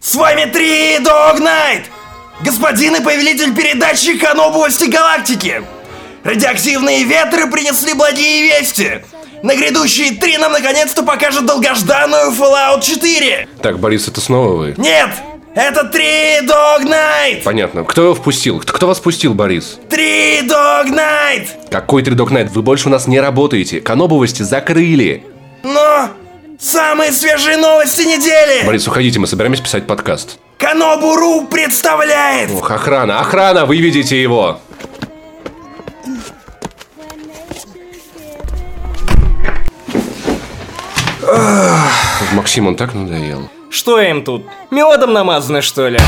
С вами Три Дог Найт! Господин и повелитель передачи хан области галактики! Радиоактивные ветры принесли благие вести! На грядущие три нам наконец-то покажут долгожданную Fallout 4! Так, Борис, это снова вы? Нет! Это Три Дог Найт! Понятно. Кто его впустил? Кто, кто вас впустил, Борис? Три Дог Найт! Какой Три Дог Найт? Вы больше у нас не работаете. Канобовости закрыли. Но самые свежие новости недели! Борис, уходите, мы собираемся писать подкаст. Канобуру представляет! Ох, охрана, охрана, выведите его! Максим, он так надоел. Что им тут? Медом намазано, что ли?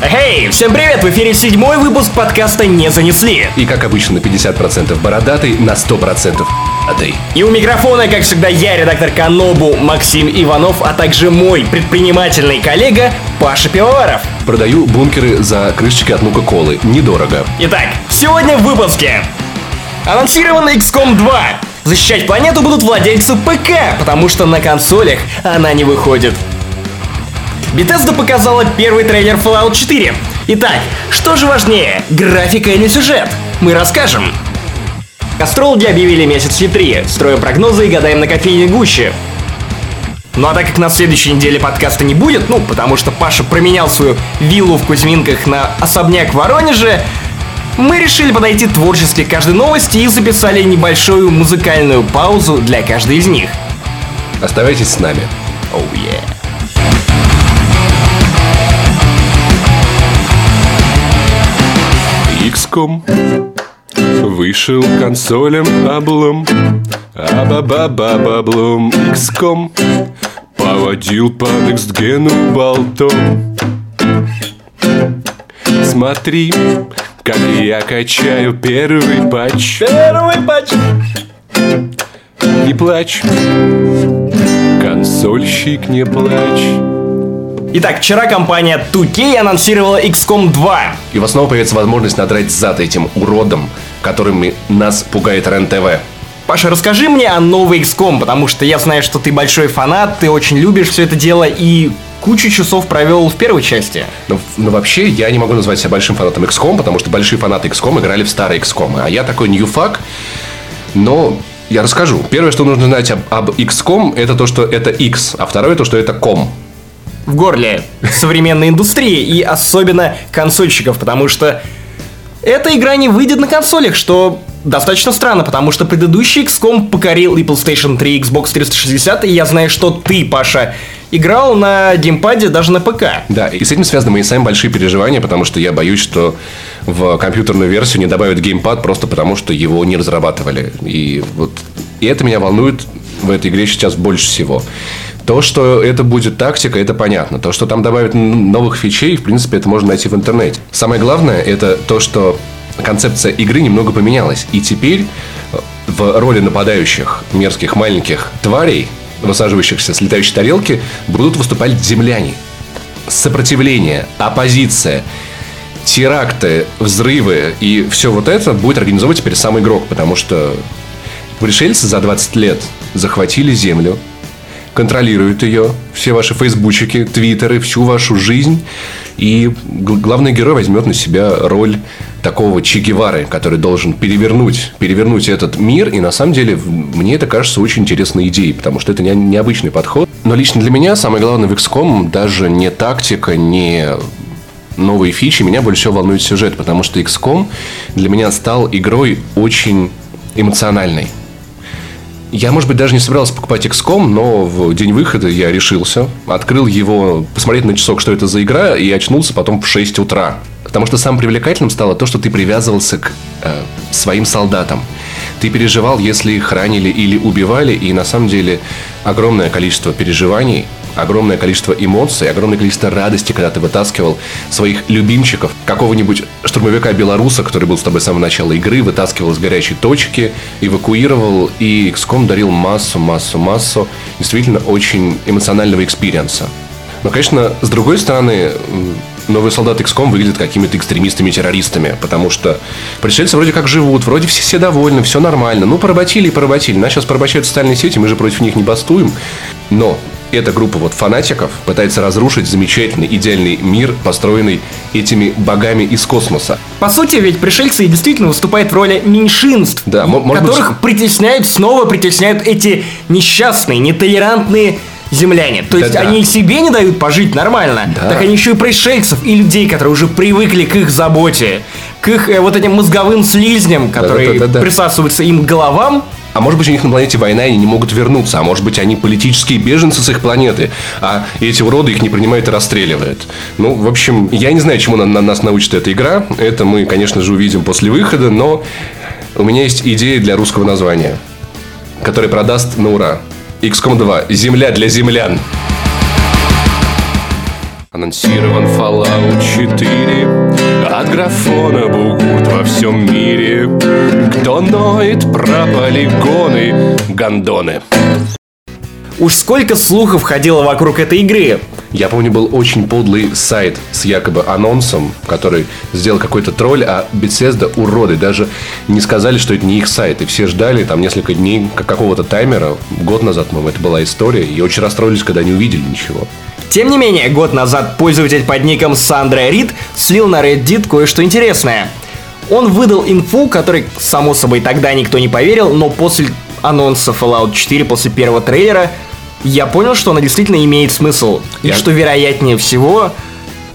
Эй, всем привет! В эфире седьмой выпуск подкаста «Не занесли». И как обычно, на 50% бородатый, на 100% отей. И у микрофона, как всегда, я, редактор Канобу Максим Иванов, а также мой предпринимательный коллега Паша Пивоваров. Продаю бункеры за крышечки от Нука-Колы. Недорого. Итак, сегодня в выпуске. Анонсирован XCOM 2. Защищать планету будут владельцы ПК, потому что на консолях она не выходит. Bethesda показала первый трейлер Fallout 4. Итак, что же важнее, графика или сюжет? Мы расскажем. Астрологи объявили месяц E3, строим прогнозы и гадаем на кофейне гуще. Ну а так как на следующей неделе подкаста не будет, ну, потому что Паша променял свою виллу в Кузьминках на особняк в Воронеже, мы решили подойти творчески к каждой новости и записали небольшую музыкальную паузу для каждой из них. Оставайтесь с нами. Oh yeah. XCOM Вышел консолем облом. Аба-ба-ба-ба-блом XCOM Поводил по некстгену болтом. Смотри, как я качаю первый патч. Первый патч. Не плачь. Консольщик, не плачь Итак, вчера компания 2K анонсировала XCOM 2. И у вас снова появится возможность надрать зад этим уродом, которыми нас пугает РЕН-ТВ. Паша, расскажи мне о новой XCOM, потому что я знаю, что ты большой фанат, ты очень любишь все это дело и кучу часов провел в первой части. Но, но вообще я не могу назвать себя большим фанатом XCOM, потому что большие фанаты XCOM играли в старые XCOM. А я такой ньюфак, но я расскажу. Первое, что нужно знать об, об XCOM, это то, что это X, а второе, то, что это ком. В горле современной индустрии и особенно консольщиков, потому что эта игра не выйдет на консолях, что достаточно странно, потому что предыдущий XCOM покорил и PlayStation 3, и Xbox 360, и я знаю, что ты, Паша, играл на геймпаде даже на ПК. Да, и с этим связаны мои самые большие переживания, потому что я боюсь, что в компьютерную версию не добавят геймпад просто потому, что его не разрабатывали. И вот и это меня волнует в этой игре сейчас больше всего. То, что это будет тактика, это понятно. То, что там добавят новых фичей, в принципе, это можно найти в интернете. Самое главное, это то, что концепция игры немного поменялась. И теперь э, в роли нападающих мерзких маленьких тварей, высаживающихся с летающей тарелки, будут выступать земляне. Сопротивление, оппозиция, теракты, взрывы и все вот это будет организовывать теперь сам игрок, потому что пришельцы за 20 лет захватили землю, контролируют ее, все ваши фейсбучики, твиттеры, всю вашу жизнь. И главный герой возьмет на себя роль такого Че Гевары, который должен перевернуть, перевернуть этот мир. И на самом деле мне это кажется очень интересной идеей, потому что это не- необычный подход. Но лично для меня самое главное в XCOM даже не тактика, не новые фичи, меня больше всего волнует сюжет, потому что XCOM для меня стал игрой очень эмоциональной. Я, может быть, даже не собирался покупать XCOM, но в день выхода я решился. Открыл его, посмотреть на часок, что это за игра, и очнулся потом в 6 утра. Потому что самым привлекательным стало то, что ты привязывался к э, своим солдатам. Ты переживал, если их ранили или убивали, и на самом деле огромное количество переживаний, огромное количество эмоций, огромное количество радости, когда ты вытаскивал своих любимчиков, какого-нибудь штурмовика белоруса, который был с тобой с самого начала игры, вытаскивал из горячей точки, эвакуировал, и XCOM дарил массу, массу, массу действительно очень эмоционального experience а. Но, конечно, с другой стороны, новые солдаты XCOM выглядят какими-то экстремистами-террористами, потому что пришельцы вроде как живут, вроде все, все довольны, все нормально. Ну, поработили и поработили. Нас сейчас порабощают социальные сети, мы же против них не бастуем. Но эта группа вот фанатиков пытается разрушить замечательный, идеальный мир, построенный этими богами из космоса. По сути, ведь пришельцы действительно выступают в роли меньшинств, Да, которых быть- притесняют, снова притесняют эти несчастные, нетолерантные земляне. То есть Да-да. они себе не дают пожить нормально, Да. так они еще и пришельцев и людей, которые уже привыкли к их заботе, к их э, вот этим мозговым слизням, которые Да-да-да-да-да. присасываются им к головам. А может быть, у них на планете война, и они не могут вернуться. А может быть, они политические беженцы с их планеты. А эти уроды их не принимают и расстреливают. Ну, в общем, я не знаю, чему на, на нас научит эта игра. Это мы, конечно же, увидим после выхода. Но у меня есть идея для русского названия, который продаст на ура. XCOM 2. Земля для землян. Анонсирован Fallout 4 От графона бугурт во всем мире Кто ноет про полигоны Гондоны Уж сколько слухов ходило вокруг этой игры. Я помню, был очень подлый сайт с якобы анонсом, который сделал какой-то тролль, а Bethesda уроды даже не сказали, что это не их сайт. И все ждали там несколько дней как какого-то таймера. Год назад, по-моему, это была история. И очень расстроились, когда не увидели ничего. Тем не менее, год назад пользователь под ником Сандра Рид слил на Reddit кое-что интересное. Он выдал инфу, которой, само собой, тогда никто не поверил, но после анонса Fallout 4, после первого трейлера, я понял, что она действительно имеет смысл. И Я- что, вероятнее всего,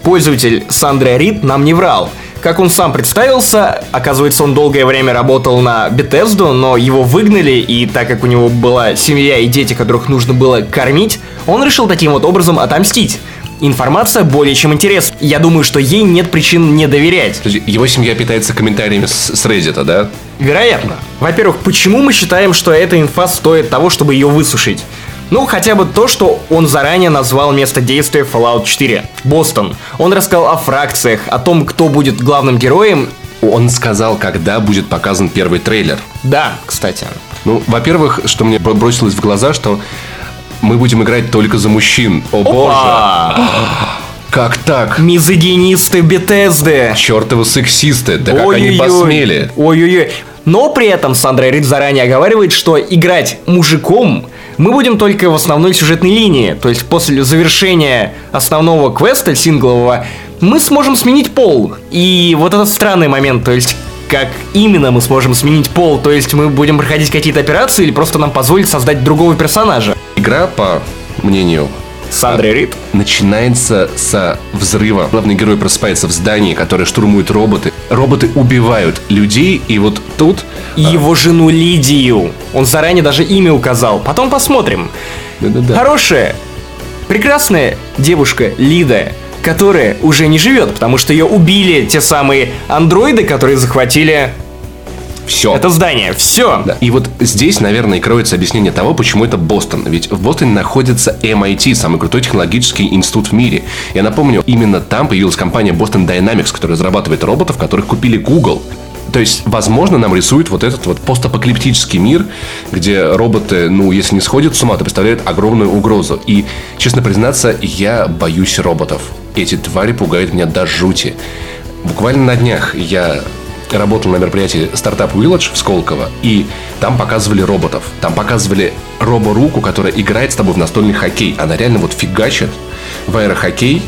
пользователь Сандра Рид нам не врал. Как он сам представился, оказывается, он долгое время работал на Bethesda, но его выгнали, и так как у него была семья и дети, которых нужно было кормить, он решил таким вот образом отомстить. Информация более чем интересна. Я думаю, что ей нет причин не доверять. То есть его семья питается комментариями с, с Reddit, да? Вероятно. Во-первых, почему мы считаем, что эта инфа стоит того, чтобы ее высушить? Ну, хотя бы то, что он заранее назвал место действия Fallout 4. Бостон. Он рассказал о фракциях, о том, кто будет главным героем. Он сказал, когда будет показан первый трейлер. Да, кстати. Ну, во-первых, что мне бро- бросилось в глаза, что мы будем играть только за мужчин. О боже! Опа! Как так? Мизогинисты Бетезды. Чертовы сексисты, да как они посмели? Ой-ой-ой. Но при этом Сандра Рид заранее оговаривает, что играть мужиком мы будем только в основной сюжетной линии. То есть после завершения основного квеста синглового мы сможем сменить пол. И вот этот странный момент, то есть как именно мы сможем сменить пол, то есть мы будем проходить какие-то операции или просто нам позволит создать другого персонажа. Игра, по мнению Сандра Рид. начинается со взрыва. Главный герой просыпается в здании, которое штурмуют роботы. Роботы убивают людей, и вот тут... И его жену Лидию. Он заранее даже имя указал. Потом посмотрим. Да-да-да. Хорошая, прекрасная девушка Лида, которая уже не живет, потому что ее убили те самые андроиды, которые захватили Все. это здание. Все. Да. И вот здесь, наверное, и кроется объяснение того, почему это Бостон. Ведь в Бостоне находится MIT, самый крутой технологический институт в мире. Я напомню, именно там появилась компания Boston Dynamics, которая разрабатывает роботов, которых купили Google. То есть, возможно, нам рисует вот этот вот постапокалиптический мир, где роботы, ну, если не сходят с ума, то представляют огромную угрозу. И, честно признаться, я боюсь роботов. Эти твари пугают меня до жути. Буквально на днях я работал на мероприятии Startup Village в Сколково, и там показывали роботов. Там показывали роборуку, которая играет с тобой в настольный хоккей. Она реально вот фигачит в аэрохоккей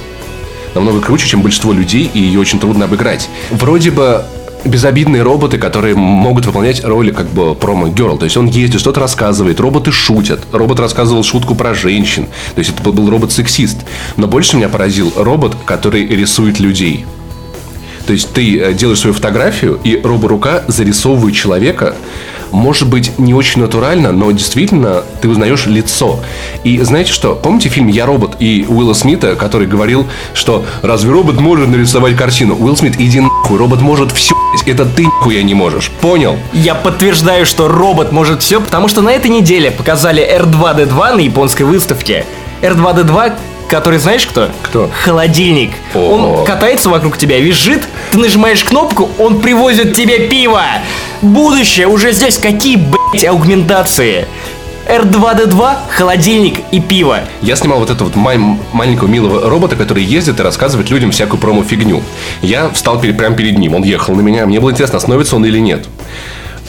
намного круче, чем большинство людей, и ее очень трудно обыграть. Вроде бы безобидные роботы, которые могут выполнять роли как бы промо-герл. То есть он ездит, что-то рассказывает, роботы шутят. Робот рассказывал шутку про женщин. То есть это был- робот-сексист. Но больше меня поразил робот, который рисует людей. То есть ты э, делаешь свою фотографию, и роборука зарисовывает человека. Может быть, не очень натурально, но действительно ты узнаешь лицо. И знаете что? Помните фильм «Я робот» и Уилла Смита, который говорил, что разве робот может нарисовать картину? Уилл Смит, иди нахуй, робот может все, это ты нихуя не можешь. Понял? Я подтверждаю, что робот может все, потому что на этой неделе показали R2D2 на японской выставке. R2D2 который знаешь кто? Кто? Холодильник. О. Он катается вокруг тебя, визжит, ты нажимаешь кнопку, он привозит тебе пиво. Будущее уже здесь. Какие, блять, аугментации? R2D2, холодильник и пиво. Я снимал вот этого вот май- маленького милого робота, который ездит и рассказывает людям всякую промо-фигню. Я встал перед, прямо перед ним, он ехал на меня, мне было интересно, остановится он или нет.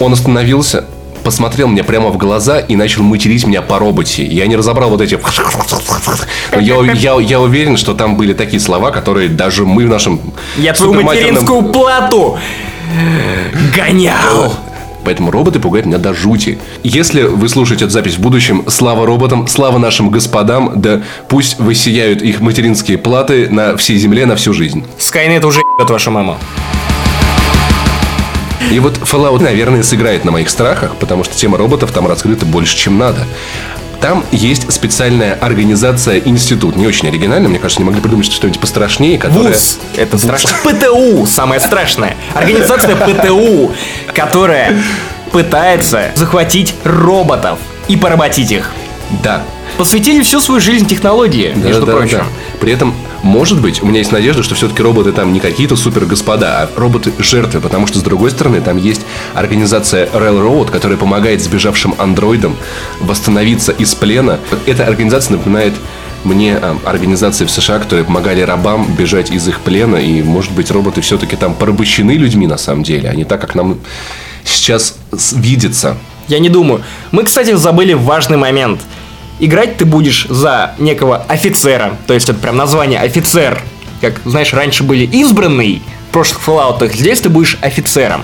Он остановился, посмотрел мне прямо в глаза и начал материть меня по роботе. Я не разобрал вот эти... Но я, я, я уверен, что там были такие слова, которые даже мы в нашем... Я твою суперматерном- материнскую плату гонял. Поэтому роботы пугают меня до жути. Если вы слушаете эту запись в будущем, слава роботам, слава нашим господам, да пусть высияют их материнские платы на всей земле на всю жизнь. Скайнет уже ебет вашу маму. И вот Fallout, наверное, сыграет на моих страхах, потому что тема роботов там раскрыта больше, чем надо. Там есть специальная организация, институт, не очень оригинально, мне кажется, не могли придумать что-нибудь пострашнее, которая... ВУЗ. Это страшно. ПТУ, самое страшное. Организация ПТУ, которая пытается захватить роботов и поработить их. Да, Посвятили всю свою жизнь технологии, Да, между да, прочим. да. При этом, может быть, у меня есть надежда, что все-таки роботы там не какие-то супер господа, а роботы жертвы, потому что, с другой стороны, там есть организация Railroad, которая помогает сбежавшим андроидам восстановиться из плена. Эта организация напоминает мне а, организации в США, которые помогали рабам бежать из их плена, и, может быть, роботы все-таки там порабощены людьми на самом деле, а не так, как нам сейчас видится. Я не думаю. Мы, кстати, забыли важный момент. Играть ты будешь за некого офицера. То есть это прям название офицер. Как, знаешь, раньше были избранный в прошлых Fallout, здесь ты будешь офицером.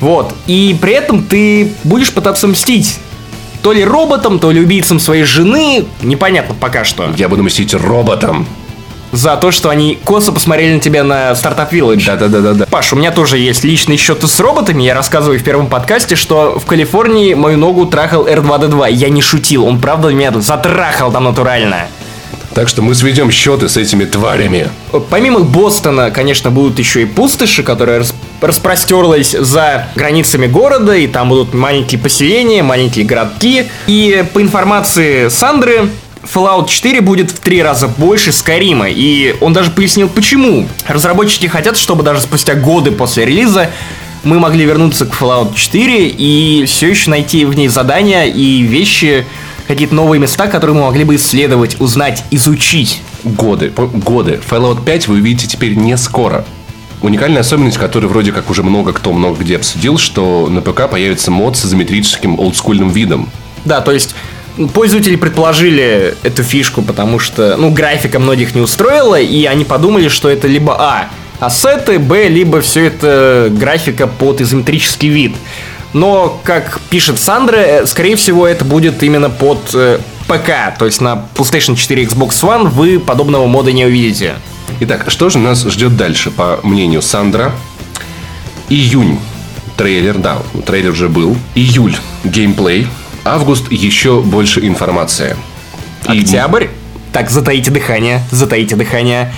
Вот. И при этом ты будешь пытаться мстить. То ли роботом, то ли убийцам своей жены. Непонятно пока что. Я буду мстить роботам. За то, что они косо посмотрели на тебя на Startup Village. Да-да-да-да-да. Паш, у меня тоже есть личные счеты с роботами. Я рассказываю в первом подкасте, что в Калифорнии мою ногу трахал R2D2. Я не шутил, он правда меня затрахал там натурально. Так что мы сведем счеты с этими тварями. Помимо Бостона, конечно, будут еще и пустоши, которая рас- распростерлась за границами города, и там будут маленькие поселения, маленькие городки. И по информации Сандры, Fallout 4 будет в три раза больше Скайрима, и он даже пояснил почему. Разработчики хотят, чтобы даже спустя годы после релиза мы могли вернуться к Fallout 4 и все еще найти в ней задания и вещи, какие-то новые места, которые мы могли бы исследовать, узнать, изучить. Годы, годы. Fallout 5 вы увидите теперь не скоро. Уникальная особенность, которую вроде как уже много кто много где обсудил, что на ПК появится мод с изометрическим олдскульным видом. Да, то есть пользователи предположили эту фишку, потому что, ну, графика многих не устроила, и они подумали, что это либо А, ассеты, Б, либо все это графика под изометрический вид. Но, как пишет Сандра, э, скорее всего, это будет именно под э, ПК, то есть на PlayStation 4 и Xbox One вы подобного мода не увидите. Итак, что же нас ждет дальше, по мнению Сандра? Июнь. Трейлер, да, трейлер уже был. Июль. Геймплей. Август. Еще больше информации. И Октябрь. Так, затаите дыхание, затаите дыхание.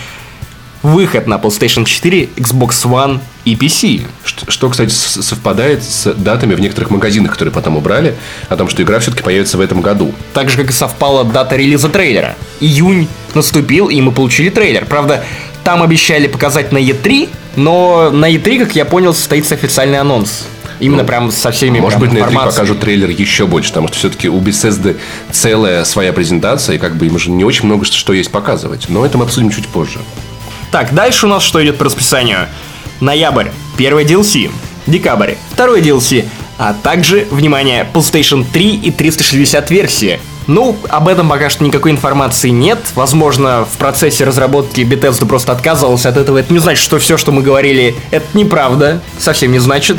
Выход на PlayStation 4, Xbox One и PC. Что, что, кстати, совпадает с датами в некоторых магазинах, которые потом убрали, о том, что игра все-таки появится в этом году. Так же, как и совпала дата релиза трейлера. Июнь наступил, и мы получили трейлер. Правда, там обещали показать на E3, но на E3, как я понял, состоится официальный анонс. Именно прям со всеми Может прям быть, на E3 информацией. покажут трейлер еще больше, потому что все-таки у Bethesda целая своя презентация, и как бы им уже не очень много что что есть показывать. Но это мы обсудим чуть позже. Так, дальше у нас что идет по расписанию? Ноябрь, первый DLC. Декабрь, второй DLC. А также, внимание, PlayStation 3 и 360 версии. Ну, об этом пока что никакой информации нет. Возможно, в процессе разработки Bethesda просто отказывалась от этого. Это не значит, что все, что мы говорили, это неправда. Совсем не значит.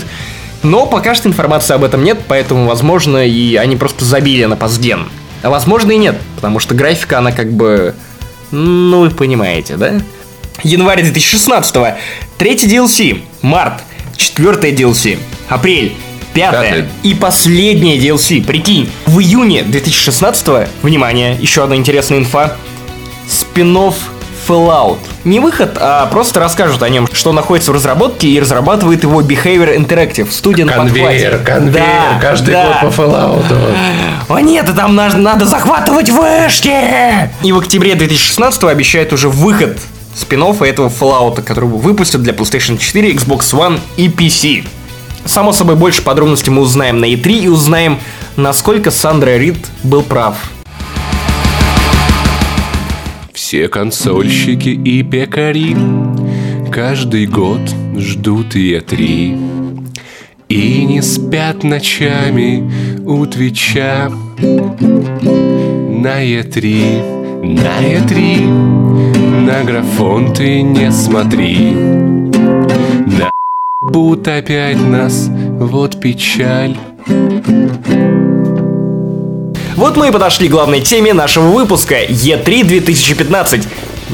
Но пока что информации об этом нет, поэтому, возможно, и они просто забили на позден. А возможно и нет, потому что графика, она как бы... Ну, вы понимаете, да? Январь 2016 Третий DLC. Март. Четвертое DLC. Апрель. Пятое. Пятое. И последнее DLC. Прикинь, в июне 2016 внимание, еще одна интересная инфа. Спинов Fallout. Не выход, а просто расскажут о нем, что находится в разработке и разрабатывает его Behavior Interactive, студия на подхвате. Да, да. Fallout. О нет, там надо, надо захватывать вышки! И в октябре 2016 обещают уже выход спин этого Fallout, который выпустят для PlayStation 4, Xbox One и PC. Само собой, больше подробностей мы узнаем на E3 и узнаем насколько Сандра Рид был прав. Все консольщики и пекари. Каждый год ждут Е3 и не спят ночами у Твича. На Е3, на Е3 на графон ты не смотри. На будут опять нас, вот печаль Вот мы и подошли к главной теме нашего выпуска E3 2015.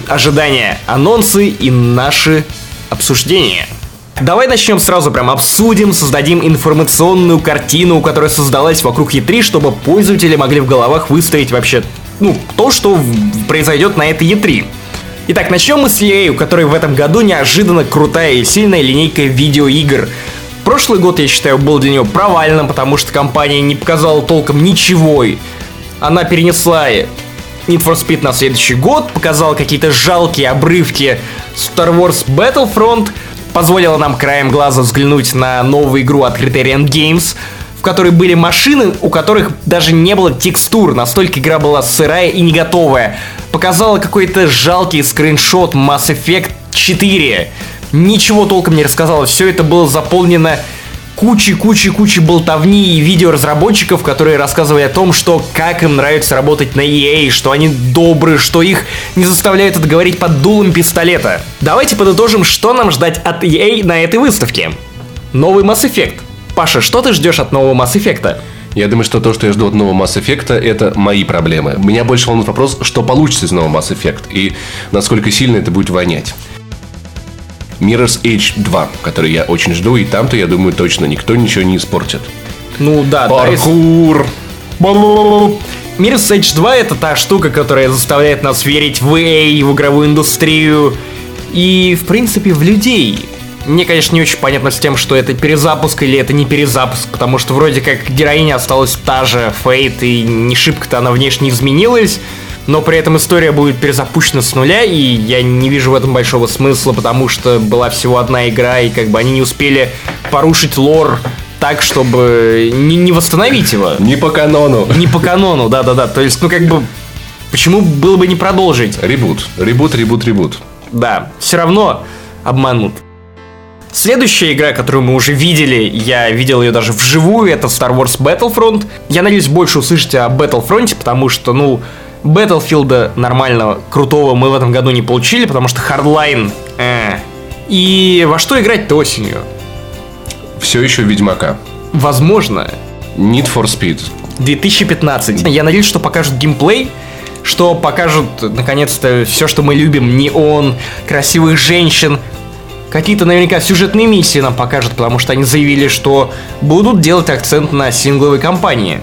Ожидания, анонсы и наши обсуждения. Давай начнем сразу прям обсудим, создадим информационную картину, которая создалась вокруг E3, чтобы пользователи могли в головах выставить вообще, ну, то, что произойдет на этой E3. Итак, начнем мы с EA, у которой в этом году неожиданно крутая и сильная линейка видеоигр. Прошлый год, я считаю, был для нее провальным, потому что компания не показала толком ничего. Она перенесла Need for Speed на следующий год, показала какие-то жалкие обрывки Star Wars Battlefront, позволила нам краем глаза взглянуть на новую игру от Criterion Games, в которой были машины, у которых даже не было текстур, настолько игра была сырая и не готовая. Показала какой-то жалкий скриншот Mass Effect 4, ничего толком не рассказала. Все это было заполнено кучей-кучей-кучей болтовни и видео разработчиков, которые рассказывали о том, что как им нравится работать на EA, что они добрые, что их не заставляют это под дулом пистолета. Давайте подытожим, что нам ждать от EA на этой выставке. Новый Mass Effect. Паша, что ты ждешь от нового Mass Effect? Я думаю, что то, что я жду от нового Mass Effect, это мои проблемы. Меня больше волнует вопрос, что получится из нового Mass Effect и насколько сильно это будет вонять. Mirror's Edge 2, который я очень жду, и там-то, я думаю, точно никто ничего не испортит. Ну да, Паркур! Mirror's Edge 2 это та штука, которая заставляет нас верить в EA, в игровую индустрию и, в принципе, в людей. Мне, конечно, не очень понятно с тем, что это перезапуск или это не перезапуск, потому что вроде как героиня осталась та же, Фейт, и не шибко-то она внешне изменилась но при этом история будет перезапущена с нуля, и я не вижу в этом большого смысла, потому что была всего одна игра, и как бы они не успели порушить лор так, чтобы не, не восстановить его. Не по канону. Не по канону, да-да-да. То есть, ну как бы, почему было бы не продолжить? Ребут, ребут, ребут, ребут. Да, все равно обманут. Следующая игра, которую мы уже видели, я видел ее даже вживую, это Star Wars Battlefront. Я надеюсь больше услышать о Battlefront, потому что, ну, Battlefield нормального, крутого мы в этом году не получили, потому что Hardline... Э. И во что играть-то осенью? Все еще Ведьмака. Возможно. Need for Speed. 2015. Я надеюсь, что покажут геймплей, что покажут, наконец-то, все, что мы любим, неон, красивых женщин, какие-то наверняка сюжетные миссии нам покажут, потому что они заявили, что будут делать акцент на сингловой кампании.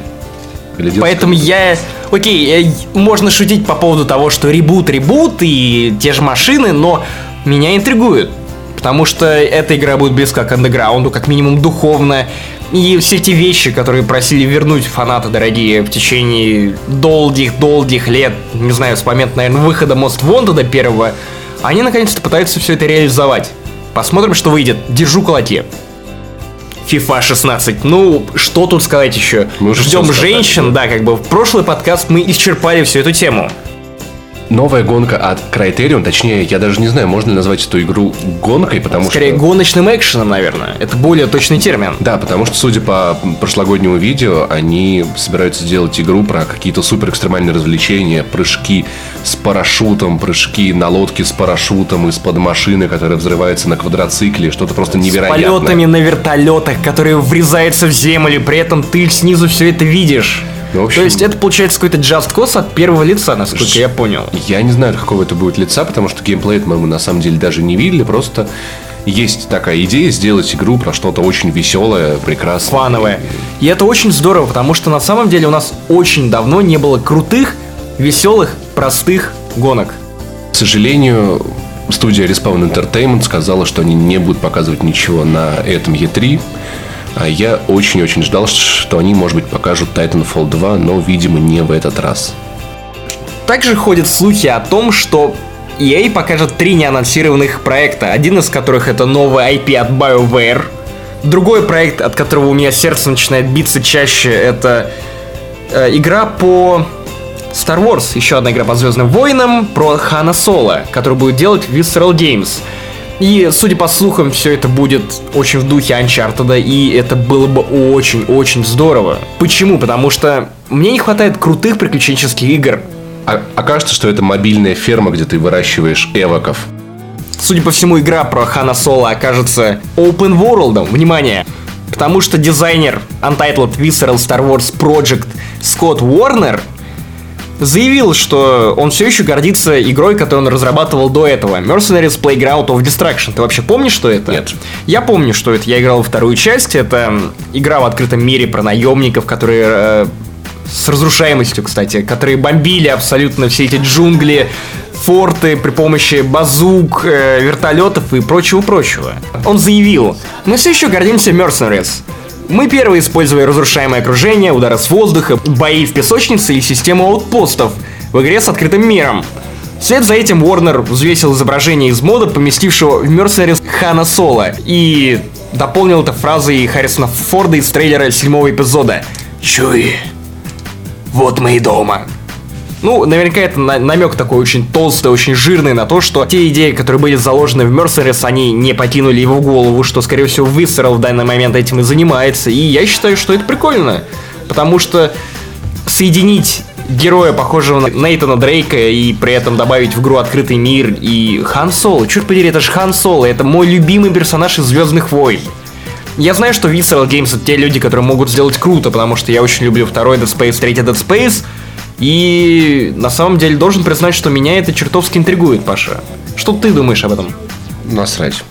Поэтому я... Окей, э, можно шутить по поводу того, что ребут, ребут и те же машины, но меня интригует. Потому что эта игра будет близка к андеграунду, как минимум духовно. И все эти вещи, которые просили вернуть фанаты дорогие в течение долгих-долгих лет, не знаю, с момента, наверное, выхода Most Wanted первого, они наконец-то пытаются все это реализовать. Посмотрим, что выйдет. Держу кулаки. FIFA 16. Ну, что тут сказать еще? Мы Ждем женщин, да, как бы в прошлый подкаст мы исчерпали всю эту тему новая гонка от Criterion, точнее, я даже не знаю, можно ли назвать эту игру гонкой, потому Скорее, что... гоночным экшеном, наверное. Это более точный термин. Да, потому что, судя по прошлогоднему видео, они собираются сделать игру про какие-то супер экстремальные развлечения, прыжки с парашютом, прыжки на лодке с парашютом из-под машины, которая взрывается на квадроцикле, что-то просто невероятное. С полетами на вертолетах, которые врезаются в землю, при этом ты снизу все это видишь. Ну, общем, То есть это получается какой-то Just Cause от первого лица, насколько я понял. Я не знаю, какого это будет лица, потому что геймплей мы на самом деле даже не видели, просто есть такая идея сделать игру про что-то очень веселое, прекрасное. Фановое. И это очень здорово, потому что на самом деле у нас очень давно не было крутых, веселых, простых гонок. К сожалению, студия Respawn Entertainment сказала, что они не будут показывать ничего на этом E3. А я очень-очень ждал, что они, может быть, покажут Titanfall 2, но, видимо, не в этот раз. Также ходят слухи о том, что EA покажет три неанонсированных проекта, один из которых это новый IP от BioWare, другой проект, от которого у меня сердце начинает биться чаще, это э, игра по Star Wars, еще одна игра по Звездным войнам про Хана Соло, которую будет делать Visceral Games. И, судя по слухам, все это будет очень в духе Uncharted, и это было бы очень-очень здорово. Почему? Потому что мне не хватает крутых приключенческих игр. А, окажется, что это мобильная ферма, где ты выращиваешь эвоков. Судя по всему, игра про Хана Соло окажется open world. Внимание! Потому что дизайнер Untitled Visceral Star Wars Project Скотт Уорнер заявил, что он все еще гордится игрой, которую он разрабатывал до этого. Mercenaries Playground of Destruction. Ты вообще помнишь, что это? Нет. Я помню, что это. Я играл во вторую часть. Это игра в открытом мире про наемников, которые э, с разрушаемостью, кстати, которые бомбили абсолютно все эти джунгли, форты при помощи базук, э, вертолетов и прочего-прочего. Он заявил, мы все еще гордимся Mercenaries. Мы первые использовали разрушаемое окружение, удары с воздуха, бои в песочнице и систему аутпостов в игре с открытым миром. Вслед за этим Warner взвесил изображение из мода, поместившего в Mercenaries Хана Соло, и дополнил это фразой Харрисона Форда из трейлера седьмого эпизода. «Чуй, вот мы и дома». Ну, наверняка это на- намек такой очень толстый, очень жирный на то, что те идеи, которые были заложены в Mercenaries, они не покинули его голову, что, скорее всего, Visceral в данный момент этим и занимается. И я считаю, что это прикольно. Потому что соединить героя, похожего на Нейтана Дрейка, и при этом добавить в игру открытый мир и Хан Соло. Черт подери, это же Хан Соло, это мой любимый персонаж из Звездных войн. Я знаю, что Visceral Games это те люди, которые могут сделать круто, потому что я очень люблю второй Dead Space, третий Dead Space, и на самом деле должен признать, что меня это чертовски интригует, Паша. Что ты думаешь об этом? Насрать.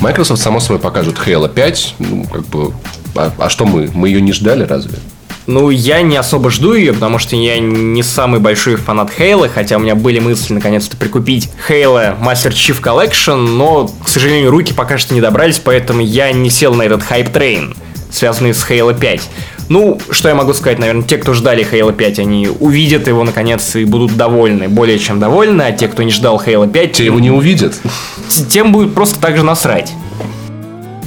Microsoft, само собой, покажет Halo 5. Ну, как бы... А, а что мы? Мы ее не ждали разве? Ну, я не особо жду ее, потому что я не самый большой фанат Halo, хотя у меня были мысли наконец-то прикупить Halo Master Chief Collection, но, к сожалению, руки пока что не добрались, поэтому я не сел на этот hype train, связанный с Halo 5. Ну, что я могу сказать, наверное, те, кто ждали Halo 5, они увидят его наконец и будут довольны, более чем довольны, а те, кто не ждал Halo 5, Те его не увидят. тем будет просто так же насрать.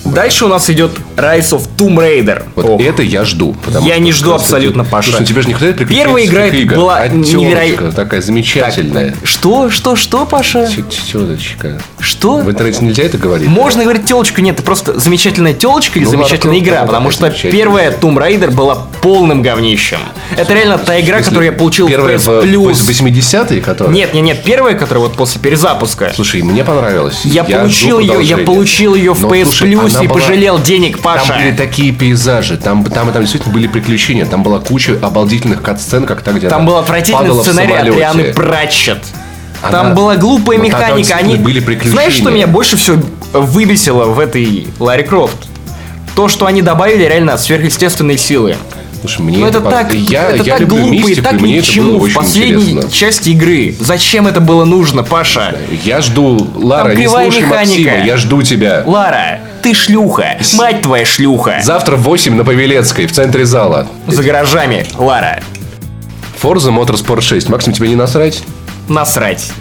Дальше у нас идет Rise of Tomb Raider. Вот Ох. это я жду. потому Я что не жду абсолютно, ты- Паша. Слушай, ну тебе же не хватает Первая игра игр. была а невероя- тёлочка такая замечательная. Что? Что? Что, Паша? Теточка. Что? В интернете нельзя это говорить? Можно говорить телочку, нет, ты просто замечательная телочка или Ну, замечательная игра, да, потому что первая Tomb Raider была полным говнищем. Это реально та игра, которую я получил в Первая PS в Plus. 80-е, которая? Нет, нет, нет, первая, которая вот после перезапуска. Слушай, мне понравилось. Я, получил жду ее, я получил ее в PS Plus и пожалел денег, Паша. Там были такие пейзажи, там, там, там действительно были приключения, там была куча обалдительных катсцен, как та, где Там был отвратительный сценарий от. Рианы Пратчет. Она- Там была глупая там механика. Они... были приключения. Знаешь, что меня больше всего выбесило в этой Ларри Крофт? То, что они добавили реально сверхъестественные силы. Слушай, мне Ну это по- так, я, это я так люблю глупо и мистику, так и мне ни к это чему в последней интересно. части игры. Зачем это было нужно, Паша? Я жду, Лара, Там не слушай механика. Максима, я жду тебя. Лара, ты шлюха. Мать твоя шлюха. Завтра в 8 на Павелецкой, в центре зала. За гаражами, Лара. Forza Motorsport 6. Максим, тебе не насрать? Насрать.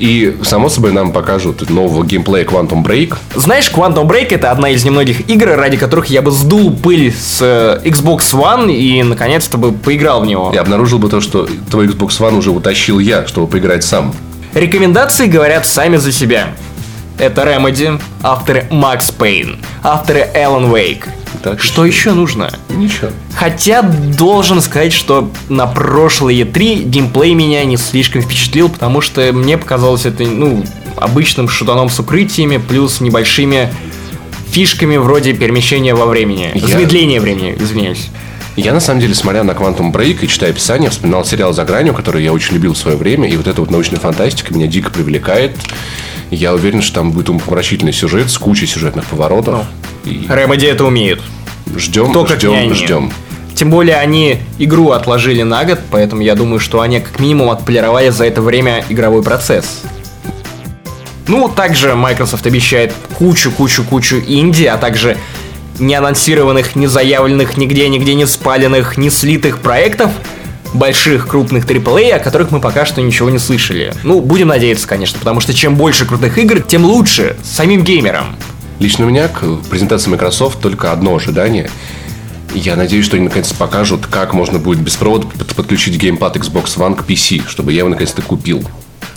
И, само собой, нам покажут нового геймплея Quantum Break. Знаешь, Quantum Break это одна из немногих игр, ради которых я бы сдул пыль с э, Xbox One и наконец-то бы поиграл в него. И обнаружил бы то, что твой Xbox One уже утащил я, чтобы поиграть сам. Рекомендации говорят сами за себя. Это Remedy, авторы Max Payne, авторы Alan Wake. Так, Что еще нужно? Ничего. Хотя должен сказать, что на прошлой E3 геймплей меня не слишком впечатлил, потому что мне показалось это, ну, обычным шутаном с укрытиями, плюс небольшими фишками вроде перемещения во времени. Я- Замедления времени, извиняюсь. Я, на самом деле, смотря на Quantum Break и читая описание, вспоминал сериал «За гранью», который я очень любил в свое время, и вот эта вот научная фантастика меня дико привлекает. Я уверен, что там будет умопомрачительный сюжет с кучей сюжетных поворотов. И Remedy это умеют. ждем, не ждем, ждем. Тем более они игру отложили на год, поэтому я думаю, что они как минимум отполировали за это время игровой процесс. Ну, также Microsoft обещает кучу-кучу-кучу инди, а также не анонсированных, не заявленных, нигде, нигде не спаленных, не слитых проектов, больших, крупных AAA, о которых мы пока что ничего не слышали. Ну, будем надеяться, конечно, потому что чем больше крутых игр, тем лучше самим геймерам. Лично у меня к презентации Microsoft только одно ожидание. Я надеюсь, что они наконец покажут, как можно будет без провода под- подключить геймпад Xbox One к PC, чтобы я его наконец-то купил.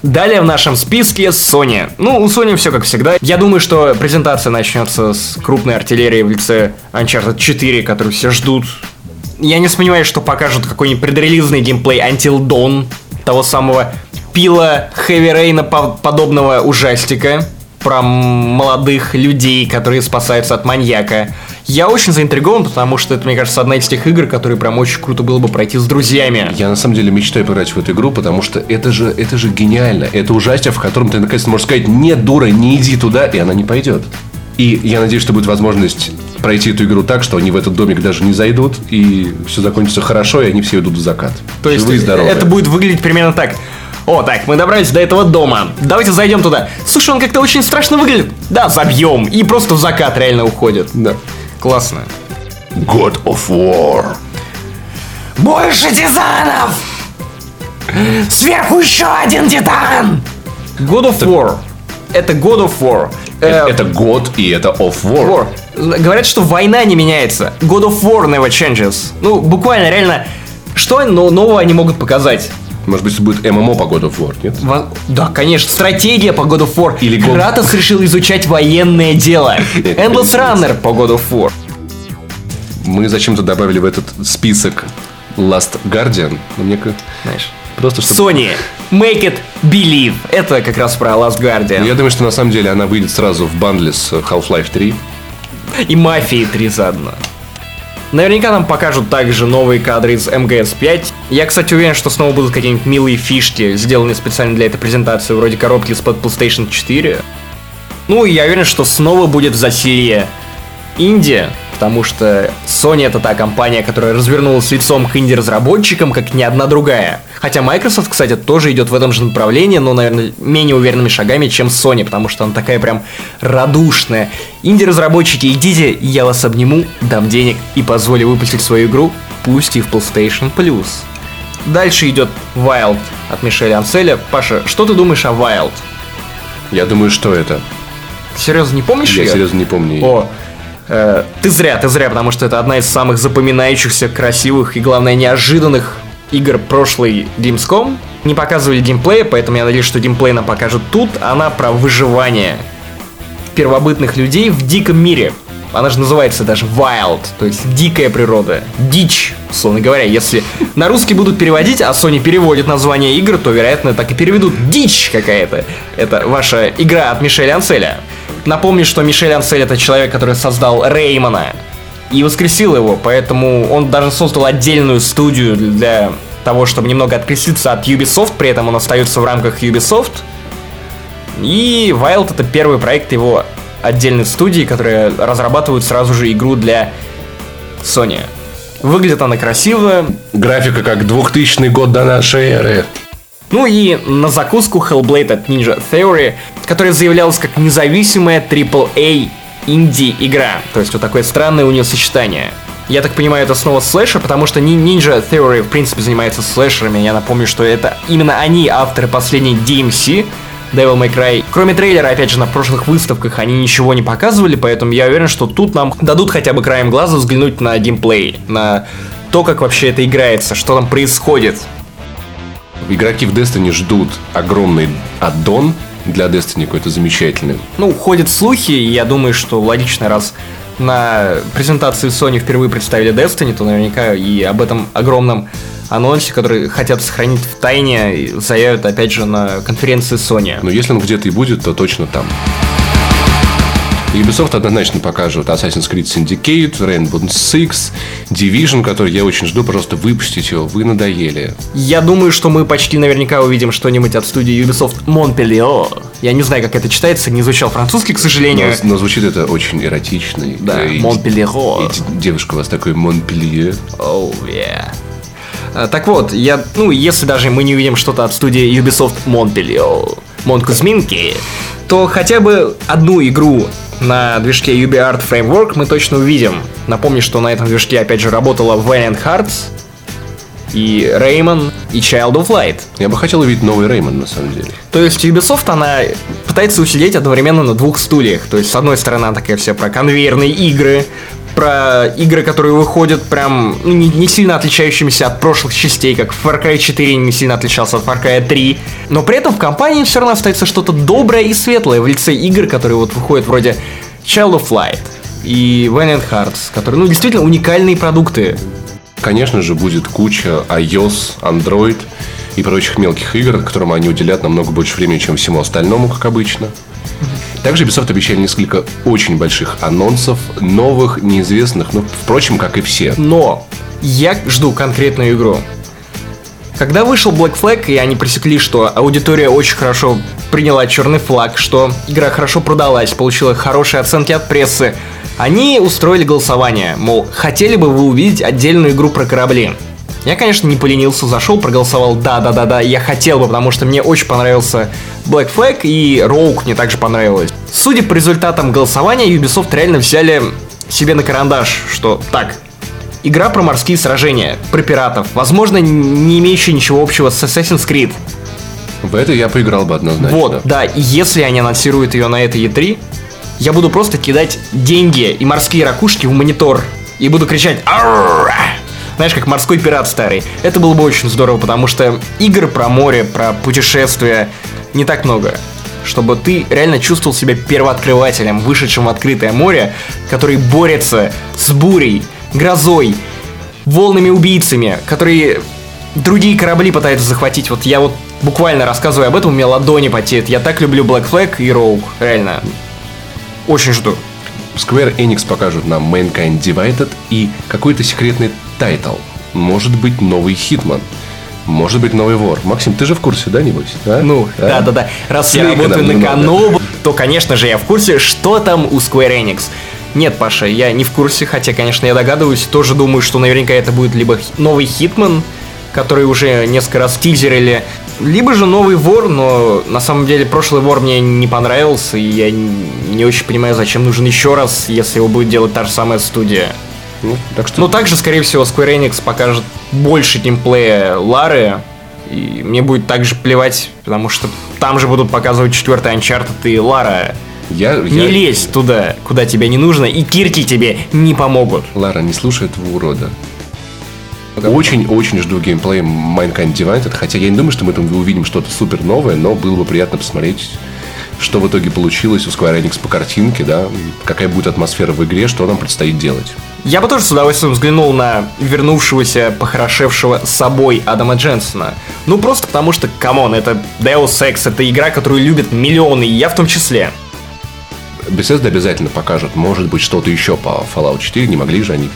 Далее в нашем списке Sony. Ну, у Sony все как всегда. Я думаю, что презентация начнется с крупной артиллерии в лице Uncharted 4, которую все ждут. Я не сомневаюсь, что покажут какой-нибудь предрелизный геймплей Until Dawn, того самого пила Rain по- подобного ужастика про молодых людей, которые спасаются от маньяка. Я очень заинтригован, потому что это, мне кажется, одна из тех игр, которые прям очень круто было бы пройти с друзьями. Я на самом деле мечтаю поиграть в эту игру, потому что это же, это же гениально. Это ужастие, в котором ты наконец-то можешь сказать, нет, дура, не иди туда, и она не пойдет. И я надеюсь, что будет возможность пройти эту игру так, что они в этот домик даже не зайдут, и все закончится хорошо, и они все идут в закат. То есть Живые и здоровые. это будет выглядеть примерно так. О, так, мы добрались до этого дома. Давайте зайдем туда. Слушай, он как-то очень страшно выглядит. Да, забьем. И просто в закат реально уходит. Да. Классно. God of War. Больше титанов! Сверху еще один титан! God of War. Это God of War. Э, Это, это год, и это of War. War. Говорят, что война не меняется. God of War never changes. Ну, буквально, реально, что но нового они могут показать? Может быть, будет ММО по God of War, нет? Во- Да, конечно, стратегия по God of War. Или God- Кратос решил изучать военное дело. Endless. Runner по God of War. Мы зачем-то добавили в этот список Last Guardian. Мне Знаешь. просто чтобы... Sony, make it believe. Это как раз про Last Guardian. Ну, Я думаю, что на самом деле она выйдет сразу в бандле с Half-Life 3. И Мафии 3 заодно. Наверняка нам покажут также новые кадры из МГС-5. Я, кстати, уверен, что снова будут какие-нибудь милые фишки, сделанные специально для этой презентации, вроде коробки из-под PlayStation 4. Ну, и я уверен, что снова будет засилье Индия, потому что Sony это та компания, которая развернулась лицом к инди-разработчикам, как ни одна другая. Хотя Microsoft, кстати, тоже идет в этом же направлении, но, наверное, менее уверенными шагами, чем Sony, потому что она такая прям радушная. Инди-разработчики, идите, я вас обниму, дам денег и позволю выпустить свою игру, пусть и в PlayStation Plus. Дальше идет Wild от Мишеля Анселя. Паша, что ты думаешь о Wild? Я думаю, что это. Серьезно не помнишь Я её? серьезно не помню. её. О, э, ты зря, ты зря, потому что это одна из самых запоминающихся, красивых и, главное, неожиданных игр прошлой Gamescom. Не показывали геймплея, поэтому я надеюсь, что геймплей нам покажут тут. Она про выживание первобытных людей в диком мире. Она же называется даже Wild, то есть дикая природа, дичь, условно говоря. Если на русский будут переводить, а Sony переводит название игр, то, вероятно, так и переведут дичь какая-то. Это ваша игра от Мишеля Анселя. Напомню, что Мишель Ансель это человек, который создал Реймона и воскресил его, поэтому он даже создал отдельную студию для того, чтобы немного откреститься от Ubisoft, при этом он остается в рамках Ubisoft. И Wild это первый проект его отдельной студии, которые разрабатывают сразу же игру для Sony. Выглядит она красиво. Графика как 2000 год до нашей эры. Ну и на закуску Hellblade от Ninja Theory, которая заявлялась как независимая AAA инди-игра. То есть вот такое странное у нее сочетание. Я так понимаю, это снова слэшер, потому что Nin- Ninja Theory в принципе занимается слэшерами. Я напомню, что это именно они авторы последней DMC, Devil May Cry. Кроме трейлера, опять же, на прошлых выставках они ничего не показывали, поэтому я уверен, что тут нам дадут хотя бы краем глаза взглянуть на геймплей, на то, как вообще это играется, что там происходит. Игроки в Destiny ждут огромный аддон для Destiny какой-то замечательный. Ну, ходят слухи, и я думаю, что логично, раз на презентации Sony впервые представили Destiny, то наверняка и об этом огромном анонсе, который хотят сохранить в тайне, заявят опять же на конференции Sony. Но если он где-то и будет, то точно там. Ubisoft однозначно покажут Assassin's Creed Syndicate, Rainbow Six, Division, который я очень жду, просто выпустить его, вы надоели. Я думаю, что мы почти наверняка увидим что-нибудь от студии Ubisoft Montpellier. Я не знаю, как это читается, не изучал французский, к Но, сожалению. но звучит это очень эротично. Да, И- Montpellier. и девушка у вас такой Монпелье. Oh, yeah. А, Так вот, я, ну, если даже мы не увидим что-то от студии Ubisoft Montpellier, Монкузминки, то хотя бы одну игру на движке UbiArt Framework мы точно увидим. Напомню, что на этом движке опять же работала Valiant Hearts, и Rayman, и Child of Light. Я бы хотел увидеть новый Реймон, на самом деле. То есть Ubisoft, она пытается усидеть одновременно на двух стульях. То есть, с одной стороны, она такая вся про конвейерные игры, про игры, которые выходят прям ну, не, не сильно отличающимися от прошлых частей, как Far Cry 4 не сильно отличался от Far Cry 3. Но при этом в компании все равно остается что-то доброе и светлое в лице игр, которые вот выходят вроде Child of Light и Valiant Hearts, которые, ну, действительно уникальные продукты. Конечно же, будет куча iOS, Android и прочих мелких игр, которым они уделят намного больше времени, чем всему остальному, как обычно. Также Ubisoft обещали несколько очень больших анонсов, новых, неизвестных, ну, впрочем, как и все. Но я жду конкретную игру. Когда вышел Black Flag, и они пресекли, что аудитория очень хорошо приняла черный флаг, что игра хорошо продалась, получила хорошие оценки от прессы, они устроили голосование, мол, хотели бы вы увидеть отдельную игру про корабли. Я, конечно, не поленился, зашел, проголосовал да-да-да-да, я хотел бы, потому что мне очень понравился Black Flag и Rogue мне также понравилось. Судя по результатам голосования, Ubisoft реально взяли себе на карандаш, что так, игра про морские сражения, про пиратов, возможно, не имеющая ничего общего с Assassin's Creed. В это я поиграл бы однозначно. Вот, да, и если они анонсируют ее на этой E3, я буду просто кидать деньги и морские ракушки в монитор и буду кричать «Арррр!» Знаешь, как морской пират старый. Это было бы очень здорово, потому что игр про море, про путешествия не так много. Чтобы ты реально чувствовал себя первооткрывателем, вышедшим в открытое море, который борется с бурей, грозой, волнами убийцами, которые другие корабли пытаются захватить. Вот я вот буквально рассказываю об этом, у меня ладони потеют. Я так люблю Black Flag и Rogue, реально. Очень жду. Square Enix покажут нам Mankind Divided и какой-то секретный title. Может быть, новый Hitman. Может быть, новый вор. Максим, ты же в курсе, да, небось? А? Ну, да-да-да. Раз Слегка я работаю на Канобу, то, конечно же, я в курсе, что там у Square Enix. Нет, Паша, я не в курсе, хотя, конечно, я догадываюсь, тоже думаю, что наверняка это будет либо новый Хитман, который уже несколько раз тизерили, либо же новый вор, но на самом деле прошлый вор мне не понравился, и я не очень понимаю, зачем нужен еще раз, если его будет делать та же самая студия. Ну, так что... Ну, также, скорее всего, Square Enix покажет больше геймплея Лары, и мне будет также плевать, потому что там же будут показывать четвертый Uncharted и Лара. Я, не я... лезь туда, куда тебе не нужно, и кирки тебе не помогут. Лара, не слушай этого урода. Очень-очень жду геймплей Mankind Divided, хотя я не думаю, что мы там увидим что-то супер новое, но было бы приятно посмотреть что в итоге получилось у Square Enix по картинке, да, какая будет атмосфера в игре, что нам предстоит делать. Я бы тоже с удовольствием взглянул на вернувшегося, похорошевшего собой Адама Дженсона. Ну, просто потому что, come on, это Deus Ex, это игра, которую любят миллионы, и я в том числе. Bethesda обязательно покажет, может быть, что-то еще по Fallout 4, не могли же они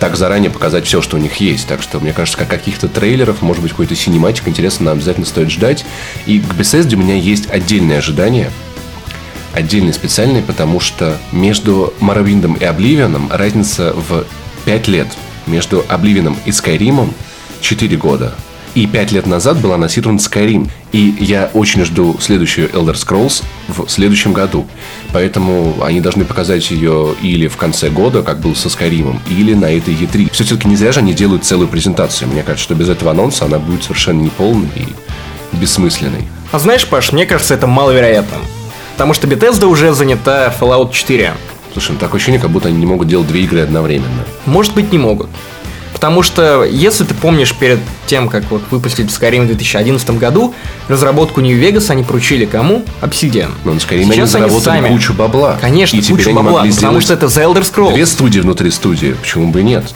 так заранее показать все, что у них есть. Так что, мне кажется, как каких-то трейлеров, может быть, какой-то cinematic интересно нам обязательно стоит ждать. И к Bethesda у меня есть отдельное ожидание. Отдельный специальный, потому что между Morrowind'ом и Обливианом разница в 5 лет. Между Обливианом и Скайримом 4 года. И пять лет назад был анонсирован Skyrim. И я очень жду следующую Elder Scrolls в следующем году. Поэтому они должны показать ее или в конце года, как был со Skyrim, или на этой E3. Все-таки не зря же они делают целую презентацию. Мне кажется, что без этого анонса она будет совершенно неполной и бессмысленной. А знаешь, Паш, мне кажется, это маловероятно. Потому что Bethesda уже занята Fallout 4. Слушай, ну такое ощущение, как будто они не могут делать две игры одновременно. Может быть, не могут. Потому что, если ты помнишь, перед тем, как вот выпустили Skyrim в 2011 году, разработку New Vegas они поручили кому? Obsidian. Но на Skyrim Сейчас они заработали сами... кучу бабла. Конечно, и кучу бабла, потому что это The Elder Scrolls. Две студии внутри студии, почему бы и нет?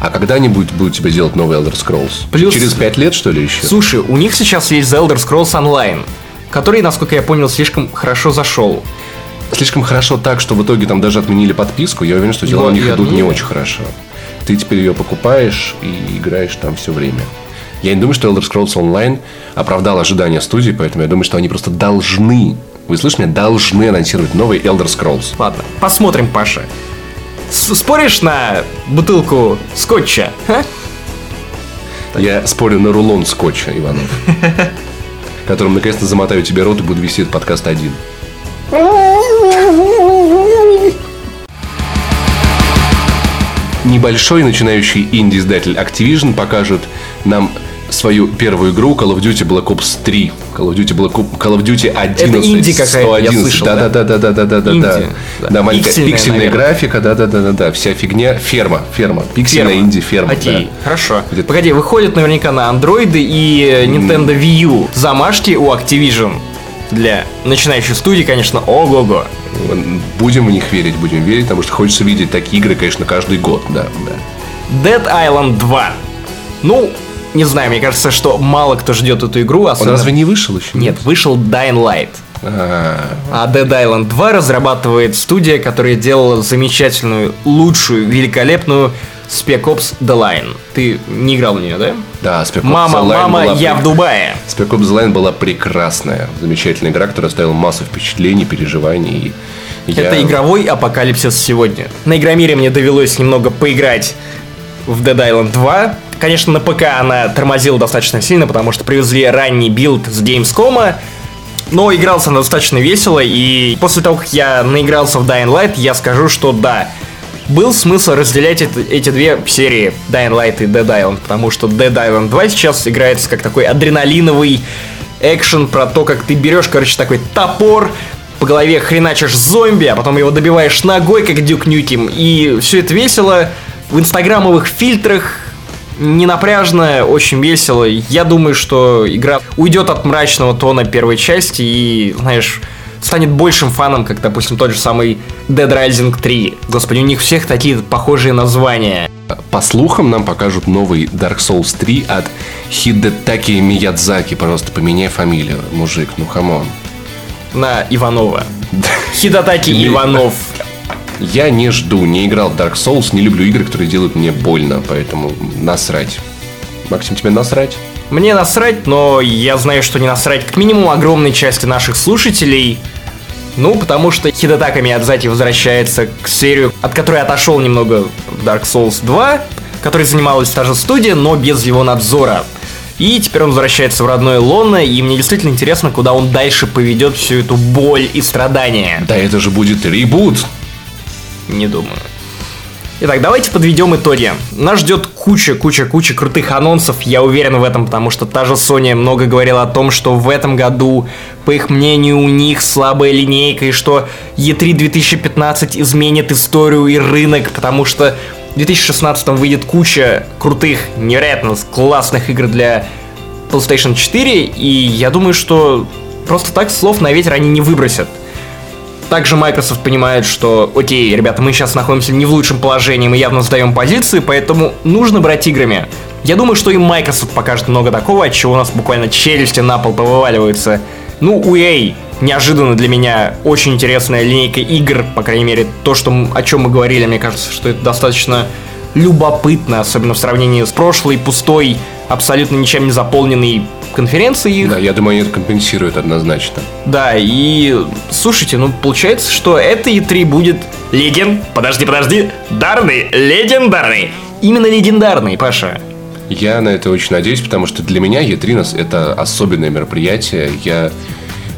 А когда-нибудь будут тебе делать новый Elder Scrolls? Плюс... Через пять лет, что ли, еще? Слушай, у них сейчас есть The Elder Scrolls Online, который, насколько я понял, слишком хорошо зашел. Слишком хорошо так, что в итоге там даже отменили подписку. Я уверен, что дела вот, у них идут не очень хорошо ты теперь ее покупаешь и играешь там все время. Я не думаю, что Elder Scrolls Online оправдал ожидания студии, поэтому я думаю, что они просто должны, вы слышите меня, должны анонсировать новый Elder Scrolls. Ладно, посмотрим, Паша. С Споришь на бутылку скотча, а? Я спорю на рулон скотча, Иванов. Которым наконец-то замотаю тебе рот и буду вести этот подкаст один. Небольшой начинающий инди-издатель Activision покажет нам свою первую игру Call of Duty Black Ops 3. Call of Duty Black Ops, Call of Duty 11. Это инди какая-то, я 111. слышал, да, да? да, да, да, да, да, да, да. да. Маленькая Пиксельная, пиксельная наверное. графика, да, да, да, да, да, вся фигня. Ферма, ферма. Пиксельная инди ферма. Окей, да. хорошо. Где-то- Погоди, выходит наверняка на андроиды и э, Nintendo Wii U. Замашки у Activision. Для начинающей студии, конечно, ого-го. Будем в них верить, будем верить, потому что хочется видеть такие игры, конечно, каждый год, да, да. Dead Island 2. Ну, не знаю, мне кажется, что мало кто ждет эту игру. Он Особенно... разве не вышел еще? Нет, вышел Dying Light. А, А Dead Island 2 разрабатывает студия, которая делала замечательную, лучшую, великолепную Spec Ops The Line. Ты не играл в нее, да? да, Spec Ops Мама, The Line мама, была я прек- в Дубае. Spec Ops The Line была прекрасная, замечательная игра, которая оставила массу впечатлений, переживаний. И я- Это игровой апокалипсис сегодня. На Игромире мне довелось немного поиграть в Dead Island 2. Конечно, на ПК она тормозила достаточно сильно, потому что привезли ранний build с Gamescom. Но игрался она достаточно весело, и после того, как я наигрался в Dying Light, я скажу, что да, был смысл разделять это- эти две серии, Dying Light и Dead Island, потому что Dead Island 2 сейчас играется как такой адреналиновый экшен про то, как ты берешь, короче, такой топор, по голове хреначишь зомби, а потом его добиваешь ногой, как Дюк Нюким, и все это весело, в инстаграмовых фильтрах, не напряжно, очень весело. Я думаю, что игра уйдет от мрачного тона первой части и, знаешь, станет большим фаном, как, допустим, тот же самый Dead Rising 3. Господи, у них всех такие похожие названия. По слухам, нам покажут новый Dark Souls 3 от Хидетаки Миядзаки. Просто поменяй фамилию, мужик, ну хамон. На Иванова. Хидатаки Иванов. Я не жду, не играл в Dark Souls, не люблю игры, которые делают мне больно, поэтому насрать. Максим, тебе насрать? Мне насрать, но я знаю, что не насрать как минимум огромной части наших слушателей. Ну, потому что Хидатака Миядзаки возвращается к серию, от которой отошел немного в Dark Souls 2, которой занималась та же студия, но без его надзора. И теперь он возвращается в родное лоно, и мне действительно интересно, куда он дальше поведет всю эту боль и страдания. Да это же будет ребут. Не думаю. Итак, давайте подведем итоги. Нас ждет куча, куча, куча крутых анонсов, я уверен в этом, потому что та же Sony много говорила о том, что в этом году, по их мнению, у них слабая линейка, и что E3 2015 изменит историю и рынок, потому что в 2016 выйдет куча крутых, невероятно классных игр для PlayStation 4, и я думаю, что просто так слов на ветер они не выбросят. Также Microsoft понимает, что, окей, ребята, мы сейчас находимся не в лучшем положении, мы явно сдаем позиции, поэтому нужно брать играми. Я думаю, что и Microsoft покажет много такого, от чего у нас буквально челюсти на пол повываливаются. Ну, у EA неожиданно для меня очень интересная линейка игр, по крайней мере, то, что, о чем мы говорили, мне кажется, что это достаточно любопытно, особенно в сравнении с прошлой, пустой, абсолютно ничем не заполненной конференцией их. Да, я думаю, они это компенсируют однозначно. Да, и слушайте, ну получается, что это E3 будет леген... Подожди, подожди, дарный, легендарный. Именно легендарный, Паша. Я на это очень надеюсь, потому что для меня E3 нас это особенное мероприятие. Я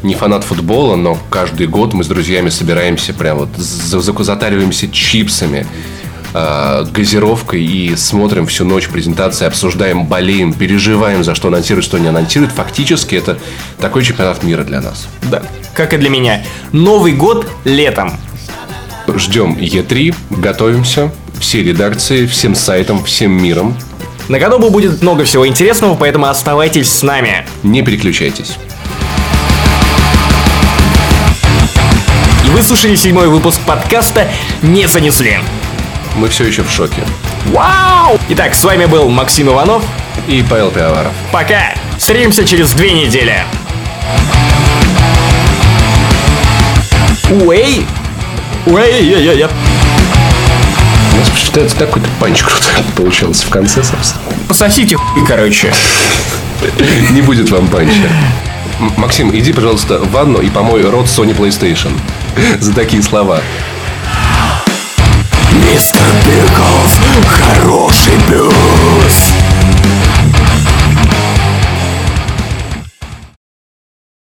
не фанат футбола, но каждый год мы с друзьями собираемся прям вот за- за- затариваемся чипсами, э, газировкой и смотрим всю ночь презентации, обсуждаем, болеем, переживаем, за что анонсируют, что не анонсируют. Фактически это такой чемпионат мира для нас. Да, как и для меня. Новый год летом. Ждем E3, готовимся, все редакции, всем сайтам, всем миром. На Кадобу будет много всего интересного, поэтому оставайтесь с нами. Не переключайтесь. И вы слушали седьмой выпуск подкаста «Не занесли». Мы все еще в шоке. Вау! Итак, с вами был Максим Иванов. И Павел Пиаваров. Пока! Встретимся через две недели. Уэй! Уэй, я, я, я. У нас почитается такой-то панч крутой получился в конце, собственно. Пососите хуй, короче. Не будет вам панча. Максим, иди, пожалуйста, в ванну и помой рот Sony PlayStation. За такие слова. Мистер Пиклз, хороший пес.